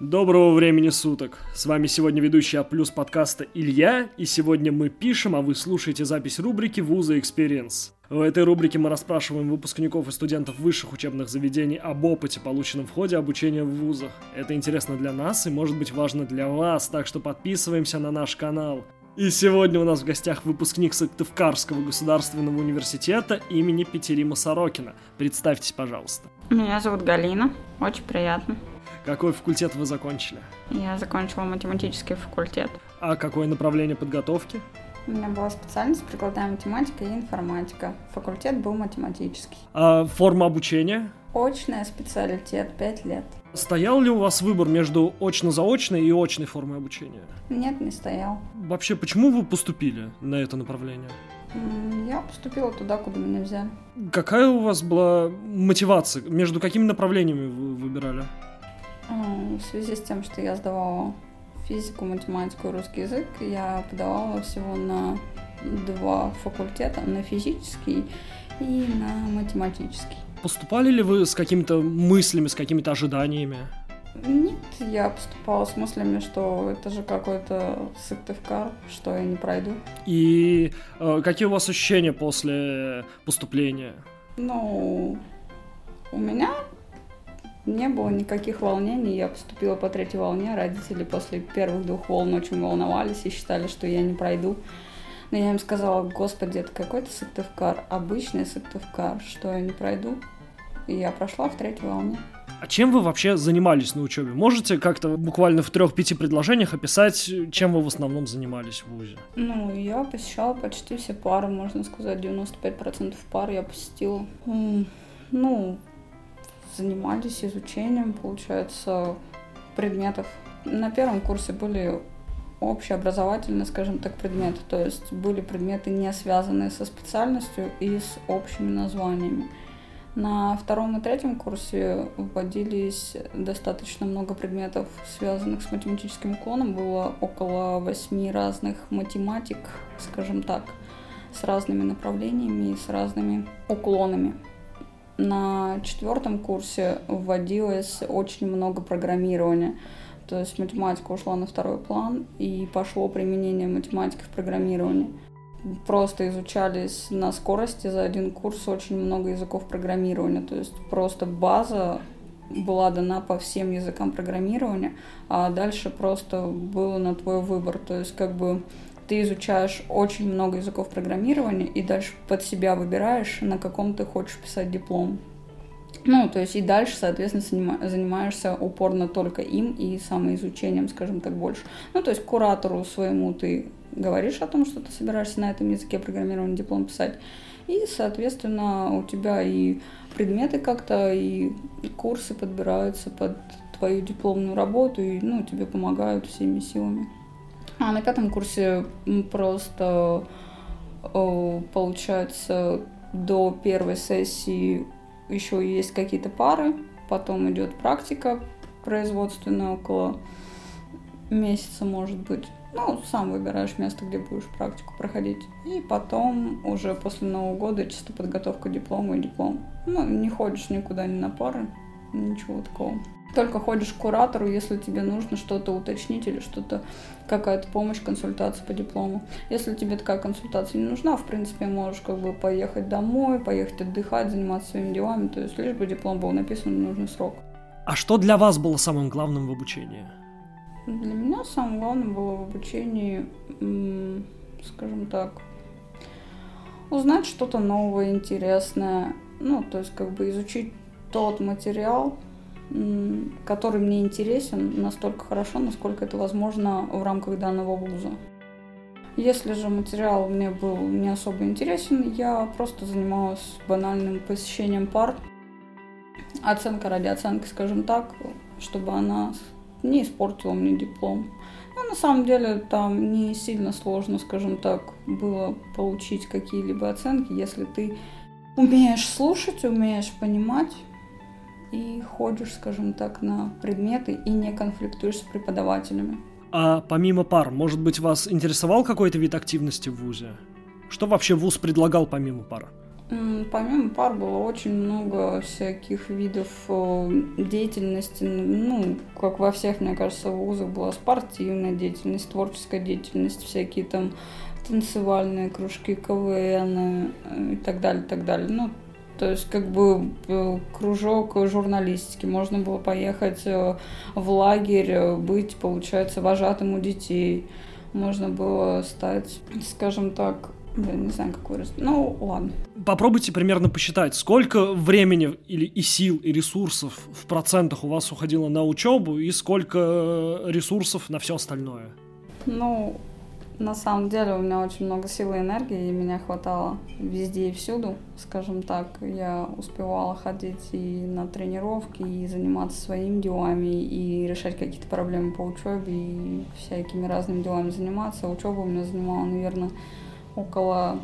Доброго времени суток! С вами сегодня ведущий А плюс подкаста Илья, и сегодня мы пишем, а вы слушаете запись рубрики «Вуза Experience». В этой рубрике мы расспрашиваем выпускников и студентов высших учебных заведений об опыте, полученном в ходе обучения в вузах. Это интересно для нас и может быть важно для вас, так что подписываемся на наш канал. И сегодня у нас в гостях выпускник Сыктывкарского государственного университета имени Петерима Сорокина. Представьтесь, пожалуйста. Меня зовут Галина, очень приятно. Какой факультет вы закончили? Я закончила математический факультет. А какое направление подготовки? У меня была специальность прикладная математика и информатика. Факультет был математический. А форма обучения? Очная специалитет, 5 лет. Стоял ли у вас выбор между очно-заочной и очной формой обучения? Нет, не стоял. Вообще, почему вы поступили на это направление? Я поступила туда, куда меня взяли. Какая у вас была мотивация? Между какими направлениями вы выбирали? В связи с тем, что я сдавала физику, математику и русский язык, я подавала всего на два факультета, на физический и на математический. Поступали ли вы с какими-то мыслями, с какими-то ожиданиями? Нет, я поступала с мыслями, что это же какой-то Сыктывкар, что я не пройду. И э, какие у вас ощущения после поступления? Ну, у меня не было никаких волнений. Я поступила по третьей волне. Родители после первых двух волн очень волновались и считали, что я не пройду. Но я им сказала, господи, это какой-то Сыктывкар, обычный Сыктывкар, что я не пройду. И я прошла в третьей волне. А чем вы вообще занимались на учебе? Можете как-то буквально в трех-пяти предложениях описать, чем вы в основном занимались в ВУЗе? Ну, я посещала почти все пары, можно сказать, 95% пар я посетила. Ну, занимались изучением, получается, предметов. На первом курсе были общеобразовательные, скажем так, предметы, то есть были предметы, не связанные со специальностью и с общими названиями. На втором и третьем курсе вводились достаточно много предметов, связанных с математическим уклоном. Было около восьми разных математик, скажем так, с разными направлениями и с разными уклонами. На четвертом курсе вводилось очень много программирования. То есть математика ушла на второй план, и пошло применение математики в программировании. Просто изучались на скорости за один курс очень много языков программирования. То есть просто база была дана по всем языкам программирования, а дальше просто было на твой выбор. То есть как бы ты изучаешь очень много языков программирования и дальше под себя выбираешь, на каком ты хочешь писать диплом. Ну, то есть и дальше, соответственно, занимаешься упорно только им и самоизучением, скажем так, больше. Ну, то есть куратору своему ты говоришь о том, что ты собираешься на этом языке программирования диплом писать, и, соответственно, у тебя и предметы как-то, и курсы подбираются под твою дипломную работу, и, ну, тебе помогают всеми силами. А на пятом курсе просто получается до первой сессии еще есть какие-то пары, потом идет практика производственная около месяца, может быть. Ну, сам выбираешь место, где будешь практику проходить. И потом уже после Нового года чисто подготовка диплома и диплом. Ну, не ходишь никуда ни на пары, ничего такого. Только ходишь к куратору, если тебе нужно что-то уточнить или что-то, какая-то помощь, консультация по диплому. Если тебе такая консультация не нужна, в принципе, можешь как бы поехать домой, поехать отдыхать, заниматься своими делами, то есть лишь бы диплом был написан в нужный срок. А что для вас было самым главным в обучении? Для меня самым главным было в обучении, скажем так, узнать что-то новое, интересное, ну, то есть как бы изучить тот материал, который мне интересен настолько хорошо, насколько это возможно в рамках данного вуза. Если же материал мне был не особо интересен, я просто занималась банальным посещением пар. Оценка ради оценки, скажем так, чтобы она не испортила мне диплом. Но на самом деле там не сильно сложно, скажем так, было получить какие-либо оценки, если ты умеешь слушать, умеешь понимать, и ходишь, скажем так, на предметы и не конфликтуешь с преподавателями. А помимо пар, может быть, вас интересовал какой-то вид активности в ВУЗе? Что вообще ВУЗ предлагал помимо пар? Помимо пар было очень много всяких видов деятельности. Ну, как во всех, мне кажется, вузах была спортивная деятельность, творческая деятельность, всякие там танцевальные кружки, КВН э, и так далее, так далее. Ну, то есть как бы э, кружок журналистики. Можно было поехать э, в лагерь, быть, получается, вожатым у детей. Можно было стать, скажем так, Блин, не знаю, какой раз. Ну, ладно. Попробуйте примерно посчитать, сколько времени или и сил, и ресурсов в процентах у вас уходило на учебу, и сколько э, ресурсов на все остальное. Ну, на самом деле у меня очень много сил и энергии, и меня хватало везде и всюду, скажем так. Я успевала ходить и на тренировки, и заниматься своими делами, и решать какие-то проблемы по учебе, и всякими разными делами заниматься. Учеба у меня занимала, наверное, около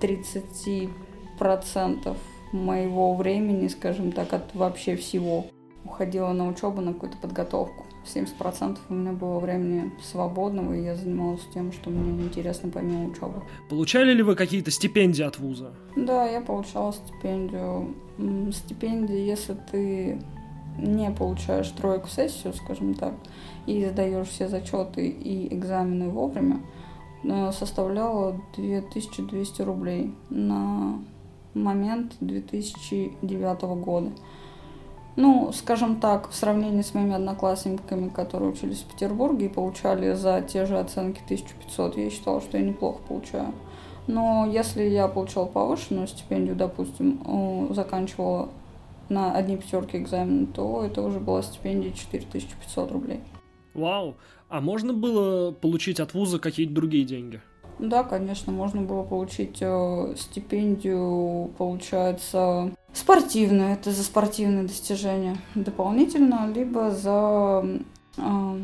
30% моего времени, скажем так, от вообще всего. Уходила на учебу, на какую-то подготовку. 70% у меня было времени свободного, и я занималась тем, что мне интересно помимо учебы. Получали ли вы какие-то стипендии от вуза? Да, я получала стипендию. Стипендии, если ты не получаешь тройку сессию, скажем так, и сдаешь все зачеты и экзамены вовремя, Э, составляла 2200 рублей на момент 2009 года. Ну, скажем так, в сравнении с моими одноклассниками, которые учились в Петербурге и получали за те же оценки 1500, я считала, что я неплохо получаю. Но если я получала повышенную стипендию, допустим, заканчивала на одни пятерки экзамен, то это уже была стипендия 4500 рублей. Вау! А можно было получить от вуза какие-то другие деньги? Да, конечно, можно было получить э, стипендию, получается, спортивную, это за спортивные достижения дополнительно, либо за э,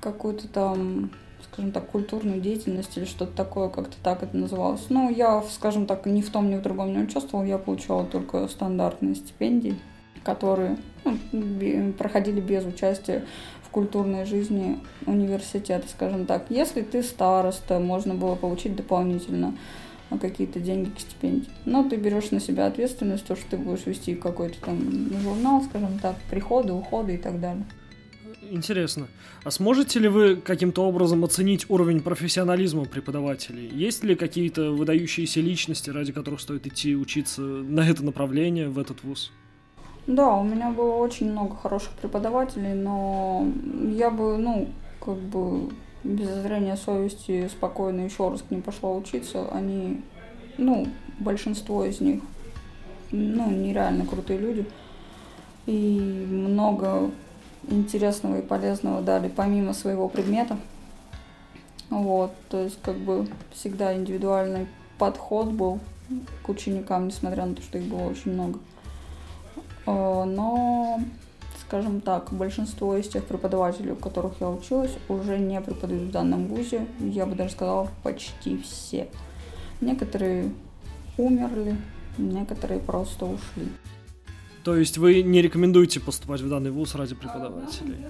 какую-то там, скажем так, культурную деятельность или что-то такое, как-то так это называлось. Ну, я, скажем так, ни в том, ни в другом не участвовала, я получала только стандартные стипендии, которые ну, проходили без участия культурной жизни университета, скажем так. Если ты староста, можно было получить дополнительно какие-то деньги к стипендии. Но ты берешь на себя ответственность, то, что ты будешь вести какой-то там журнал, скажем так, приходы, уходы и так далее. Интересно. А сможете ли вы каким-то образом оценить уровень профессионализма преподавателей? Есть ли какие-то выдающиеся личности, ради которых стоит идти учиться на это направление, в этот вуз? Да, у меня было очень много хороших преподавателей, но я бы, ну, как бы без зрения совести спокойно еще раз к ним пошла учиться. Они, ну, большинство из них, ну, нереально крутые люди. И много интересного и полезного дали помимо своего предмета. Вот, то есть как бы всегда индивидуальный подход был к ученикам, несмотря на то, что их было очень много. Э, но, скажем так, большинство из тех преподавателей, у которых я училась, уже не преподают в данном вузе. Я бы даже сказала, почти все. Некоторые умерли, некоторые просто ушли. То есть вы не рекомендуете поступать в данный вуз ради преподавателей?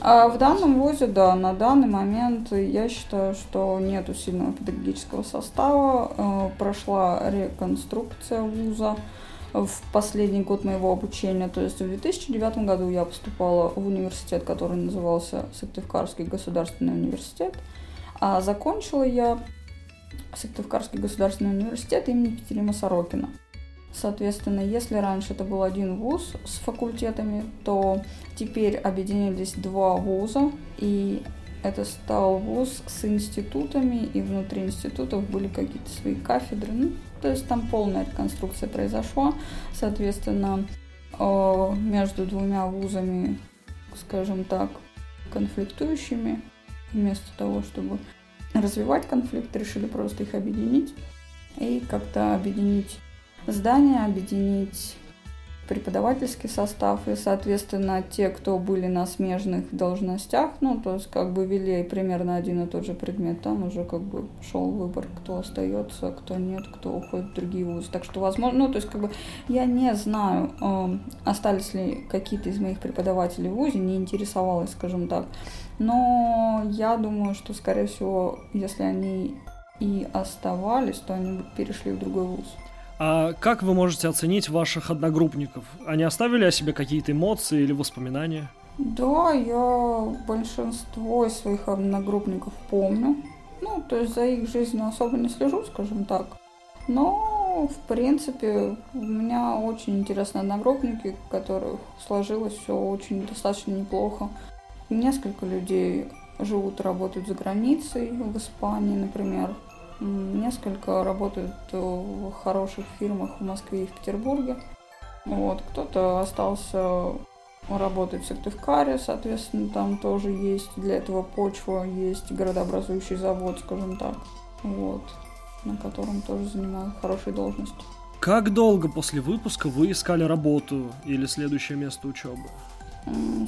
А в данном вузе, да, на данный момент я считаю, что нету сильного педагогического состава. Э, прошла реконструкция вуза в последний год моего обучения. То есть в 2009 году я поступала в университет, который назывался Сыктывкарский государственный университет. А закончила я Сыктывкарский государственный университет имени Петерима Сорокина. Соответственно, если раньше это был один вуз с факультетами, то теперь объединились два вуза, и это стал вуз с институтами, и внутри институтов были какие-то свои кафедры. Ну, то есть там полная реконструкция произошла. Соответственно, э, между двумя вузами, скажем так, конфликтующими, вместо того, чтобы развивать конфликт, решили просто их объединить и как-то объединить здания, объединить преподавательский состав, и, соответственно, те, кто были на смежных должностях, ну, то есть, как бы вели примерно один и тот же предмет, там уже как бы шел выбор, кто остается, кто нет, кто уходит в другие вузы. Так что, возможно, ну, то есть, как бы, я не знаю, э, остались ли какие-то из моих преподавателей в вузе, не интересовалась, скажем так, но я думаю, что, скорее всего, если они и оставались, то они перешли в другой вуз. А как вы можете оценить ваших одногруппников? Они оставили о себе какие-то эмоции или воспоминания? Да, я большинство своих одногруппников помню. Ну, то есть за их жизнью особо не слежу, скажем так. Но, в принципе, у меня очень интересные одногруппники, которых сложилось все очень достаточно неплохо. Несколько людей живут работают за границей, в Испании, например. Несколько работают в хороших фирмах в Москве и в Петербурге. Вот. Кто-то остался работать в Сыктывкаре, соответственно, там тоже есть для этого почва, есть городообразующий завод, скажем так, вот, на котором тоже занимаю хорошие должности. Как долго после выпуска вы искали работу или следующее место учебы?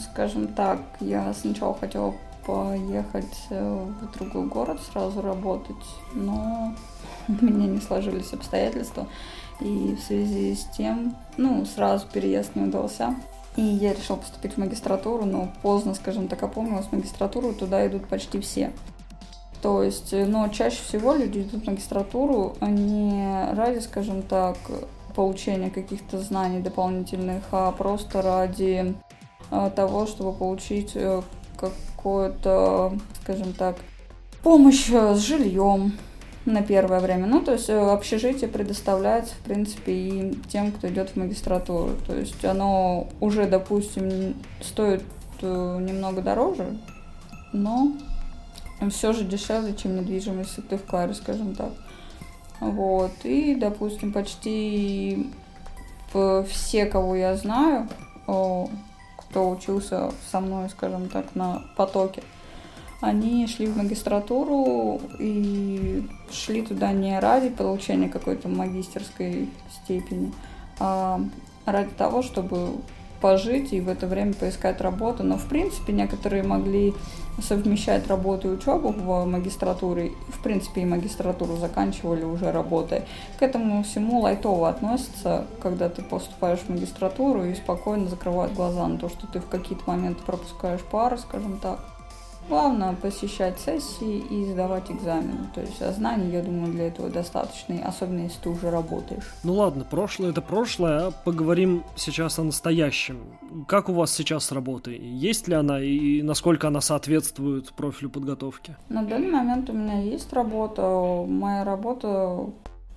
Скажем так, я сначала хотела поехать э, в другой город сразу работать, но у меня не сложились обстоятельства. И в связи с тем, ну, сразу переезд не удался. И я решила поступить в магистратуру, но поздно, скажем так, опомнилась в магистратуру, туда идут почти все. То есть, э, но чаще всего люди идут в магистратуру не ради, скажем так, получения каких-то знаний дополнительных, а просто ради э, того, чтобы получить какую-то, скажем так, помощь э, с жильем на первое время. Ну, то есть э, общежитие предоставляется, в принципе, и тем, кто идет в магистратуру. То есть оно уже, допустим, стоит э, немного дороже, но все же дешевле, чем недвижимость в Сыктывкаре, скажем так. Вот. И, допустим, почти все, кого я знаю, кто учился со мной, скажем так, на потоке, они шли в магистратуру и шли туда не ради получения какой-то магистерской степени, а ради того, чтобы пожить и в это время поискать работу. Но, в принципе, некоторые могли совмещать работу и учебу в магистратуре. В принципе, и магистратуру заканчивали уже работая. К этому всему лайтово относятся, когда ты поступаешь в магистратуру и спокойно закрывают глаза на то, что ты в какие-то моменты пропускаешь пары, скажем так. Главное посещать сессии и сдавать экзамены. То есть а знаний, я думаю, для этого достаточно, особенно если ты уже работаешь. Ну ладно, прошлое это прошлое, а поговорим сейчас о настоящем. Как у вас сейчас с работой? Есть ли она и насколько она соответствует профилю подготовки? На данный момент у меня есть работа. Моя работа,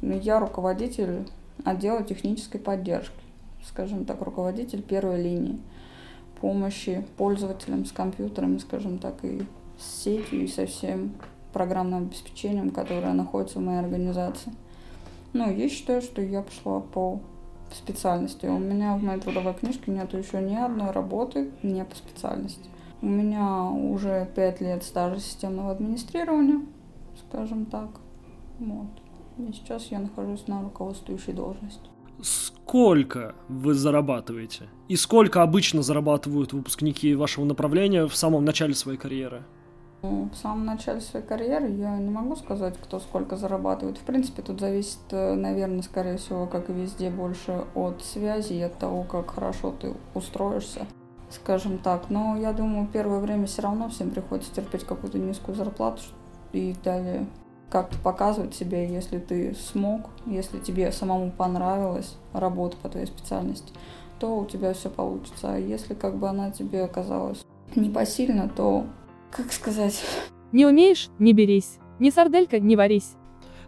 я руководитель отдела технической поддержки, скажем так, руководитель первой линии помощи пользователям с компьютерами, скажем так, и с сетью, и со всем программным обеспечением, которое находится в моей организации. Ну, я считаю, что я пошла по специальности. У меня в моей трудовой книжке нет еще ни одной работы не по специальности. У меня уже пять лет стажа системного администрирования, скажем так. Вот. И сейчас я нахожусь на руководствующей должности сколько вы зарабатываете? И сколько обычно зарабатывают выпускники вашего направления в самом начале своей карьеры? Ну, в самом начале своей карьеры я не могу сказать, кто сколько зарабатывает. В принципе, тут зависит, э, наверное, скорее всего, как и везде, больше от связи и от того, как хорошо ты устроишься, скажем так. Но я думаю, первое время все равно всем приходится терпеть какую-то низкую зарплату и далее как-то показывать себя, если ты смог, если тебе самому понравилась работа по твоей специальности, то у тебя все получится. А если как бы она тебе оказалась непосильна, то, как сказать... Не умеешь – не берись. Не сарделька – не варись.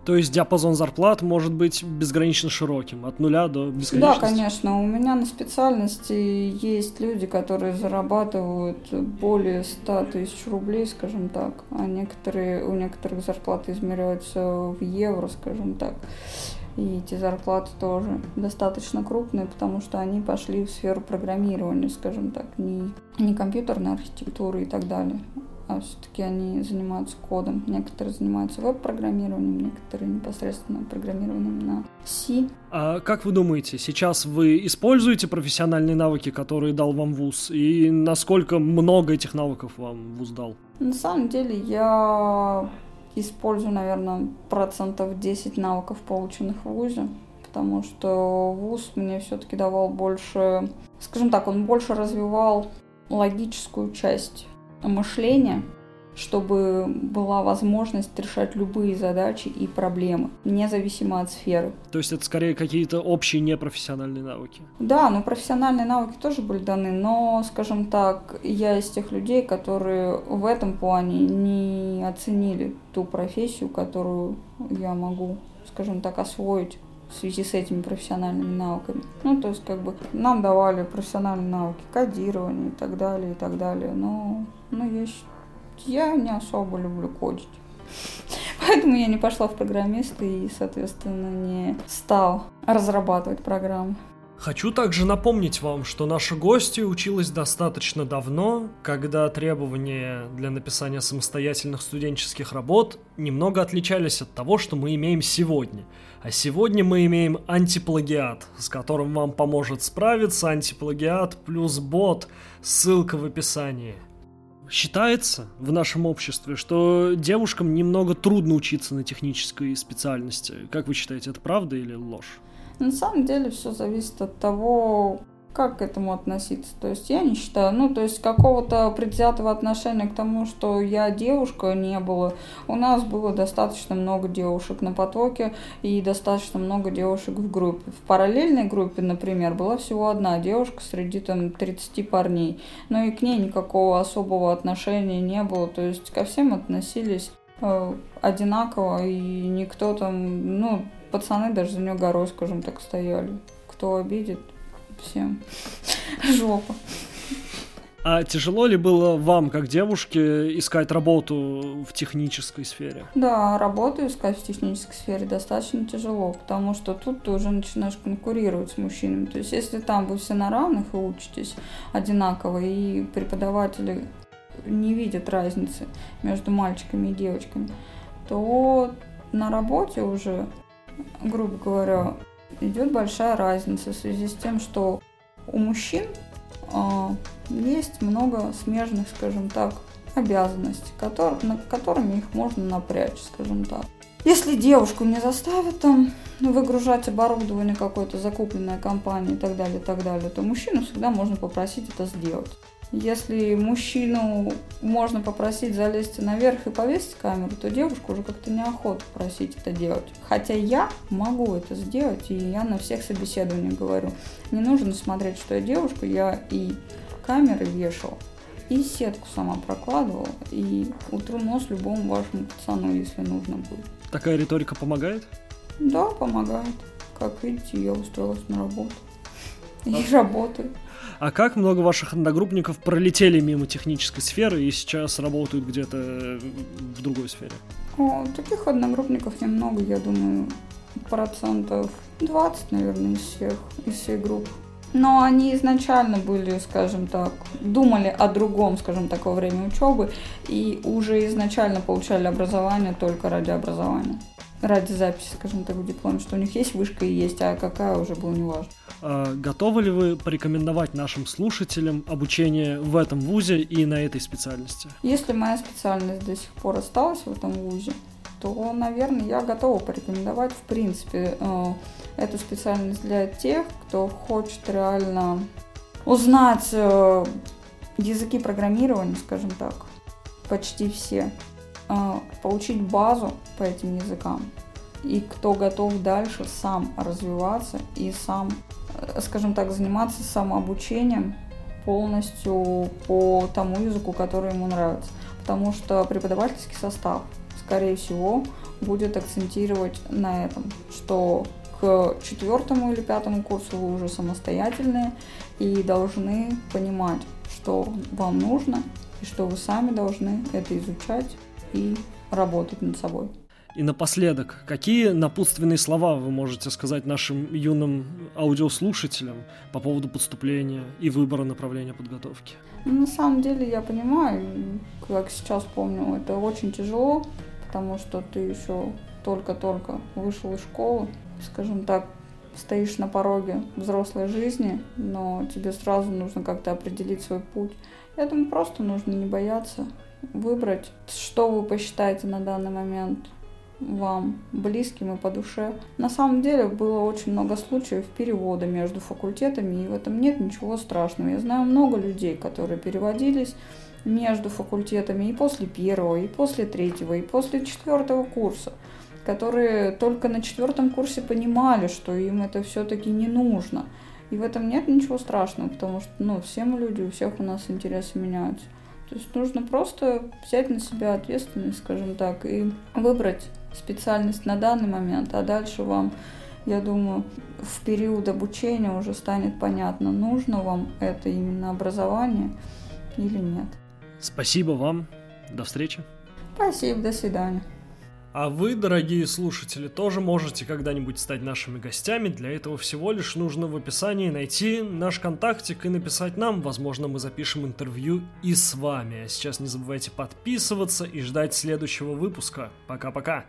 То есть диапазон зарплат может быть безгранично широким, от нуля до бесконечности? Да, конечно. У меня на специальности есть люди, которые зарабатывают более 100 тысяч рублей, скажем так, а некоторые, у некоторых зарплаты измеряются в евро, скажем так. И эти зарплаты тоже достаточно крупные, потому что они пошли в сферу программирования, скажем так, не, не компьютерной архитектуры и так далее, а все-таки они занимаются кодом. Некоторые занимаются веб-программированием, некоторые непосредственно программированием на C. А как вы думаете, сейчас вы используете профессиональные навыки, которые дал вам ВУЗ, и насколько много этих навыков вам ВУЗ дал? На самом деле я использую, наверное, процентов 10 навыков, полученных в ВУЗе, потому что ВУЗ мне все-таки давал больше, скажем так, он больше развивал логическую часть мышления, чтобы была возможность решать любые задачи и проблемы, независимо от сферы. То есть это скорее какие-то общие непрофессиональные навыки? Да, ну профессиональные навыки тоже были даны, но, скажем так, я из тех людей, которые в этом плане не оценили ту профессию, которую я могу, скажем так, освоить в связи с этими профессиональными навыками. Ну, то есть, как бы, нам давали профессиональные навыки, кодирование и так далее, и так далее. Но, ну, я, я не особо люблю кодить. Поэтому я не пошла в программисты и, соответственно, не стал разрабатывать программы. Хочу также напомнить вам, что наша гостья училась достаточно давно, когда требования для написания самостоятельных студенческих работ немного отличались от того, что мы имеем сегодня. А сегодня мы имеем антиплагиат, с которым вам поможет справиться антиплагиат плюс бот, ссылка в описании. Считается в нашем обществе, что девушкам немного трудно учиться на технической специальности. Как вы считаете, это правда или ложь? На самом деле все зависит от того, как к этому относиться. То есть я не считаю, ну, то есть какого-то предвзятого отношения к тому, что я девушка, не было. У нас было достаточно много девушек на потоке и достаточно много девушек в группе. В параллельной группе, например, была всего одна девушка среди там 30 парней, но и к ней никакого особого отношения не было. То есть ко всем относились э, одинаково, и никто там, ну, пацаны даже за нее горой, скажем так, стояли. Кто обидит, всем жопа. А тяжело ли было вам, как девушке, искать работу в технической сфере? Да, работу искать в технической сфере достаточно тяжело, потому что тут ты уже начинаешь конкурировать с мужчинами. То есть, если там вы все на равных и учитесь одинаково, и преподаватели не видят разницы между мальчиками и девочками, то на работе уже грубо говоря, идет большая разница в связи с тем, что у мужчин э, есть много смежных, скажем так, обязанностей, который, на которыми их можно напрячь, скажем так. Если девушку не заставят там выгружать оборудование какое-то, закупленное компанией и так далее, и так далее, то мужчину всегда можно попросить это сделать. Если мужчину можно попросить залезть наверх и повесить камеру, то девушку уже как-то неохота просить это делать. Хотя я могу это сделать, и я на всех собеседованиях говорю, не нужно смотреть, что я девушка, я и камеры вешал, и сетку сама прокладывала, и утру нос любому вашему пацану, если нужно будет. Такая риторика помогает? Да, помогает. Как видите, я устроилась на работу. И а... работаю. А как много ваших одногруппников пролетели мимо технической сферы и сейчас работают где-то в другой сфере? О, таких одногруппников немного, я думаю, процентов 20, наверное, из всех, из всей группы. Но они изначально были, скажем так, думали о другом, скажем так, во время учебы и уже изначально получали образование только ради образования ради записи, скажем так, в дипломе, что у них есть вышка и есть, а какая уже было неважно. А готовы ли вы порекомендовать нашим слушателям обучение в этом вузе и на этой специальности? Если моя специальность до сих пор осталась в этом вузе, то, наверное, я готова порекомендовать, в принципе, э, эту специальность для тех, кто хочет реально узнать э, языки программирования, скажем так, почти все. А, получить базу по этим языкам. И кто готов дальше сам развиваться и сам, э, скажем так, заниматься самообучением полностью по тому языку, который ему нравится. Потому что преподавательский состав, скорее всего, будет акцентировать на этом, что к четвертому или пятому курсу вы уже самостоятельные и должны понимать, что вам нужно и что вы сами должны это изучать и работать над собой. И напоследок, какие напутственные слова вы можете сказать нашим юным аудиослушателям по поводу поступления и выбора направления подготовки? Ну, на самом деле я понимаю, как сейчас помню, это очень тяжело, потому что ты еще только-только вышел из школы, скажем так, стоишь на пороге взрослой жизни, но тебе сразу нужно как-то определить свой путь. Я думаю, просто нужно не бояться, выбрать, что вы посчитаете на данный момент вам близким и по душе. На самом деле было очень много случаев перевода между факультетами, и в этом нет ничего страшного. Я знаю много людей, которые переводились, между факультетами и после первого, и после третьего, и после четвертого курса, которые только на четвертом курсе понимали, что им это все-таки не нужно. И в этом нет ничего страшного, потому что, ну, все люди, у всех у нас интересы меняются. То есть нужно просто взять на себя ответственность, скажем так, и выбрать специальность на данный момент, а дальше вам, я думаю, в период обучения уже станет понятно, нужно вам это именно образование или нет. Спасибо вам. До встречи. Спасибо, до свидания. А вы, дорогие слушатели, тоже можете когда-нибудь стать нашими гостями. Для этого всего лишь нужно в описании найти наш контактик и написать нам. Возможно, мы запишем интервью и с вами. А сейчас не забывайте подписываться и ждать следующего выпуска. Пока-пока.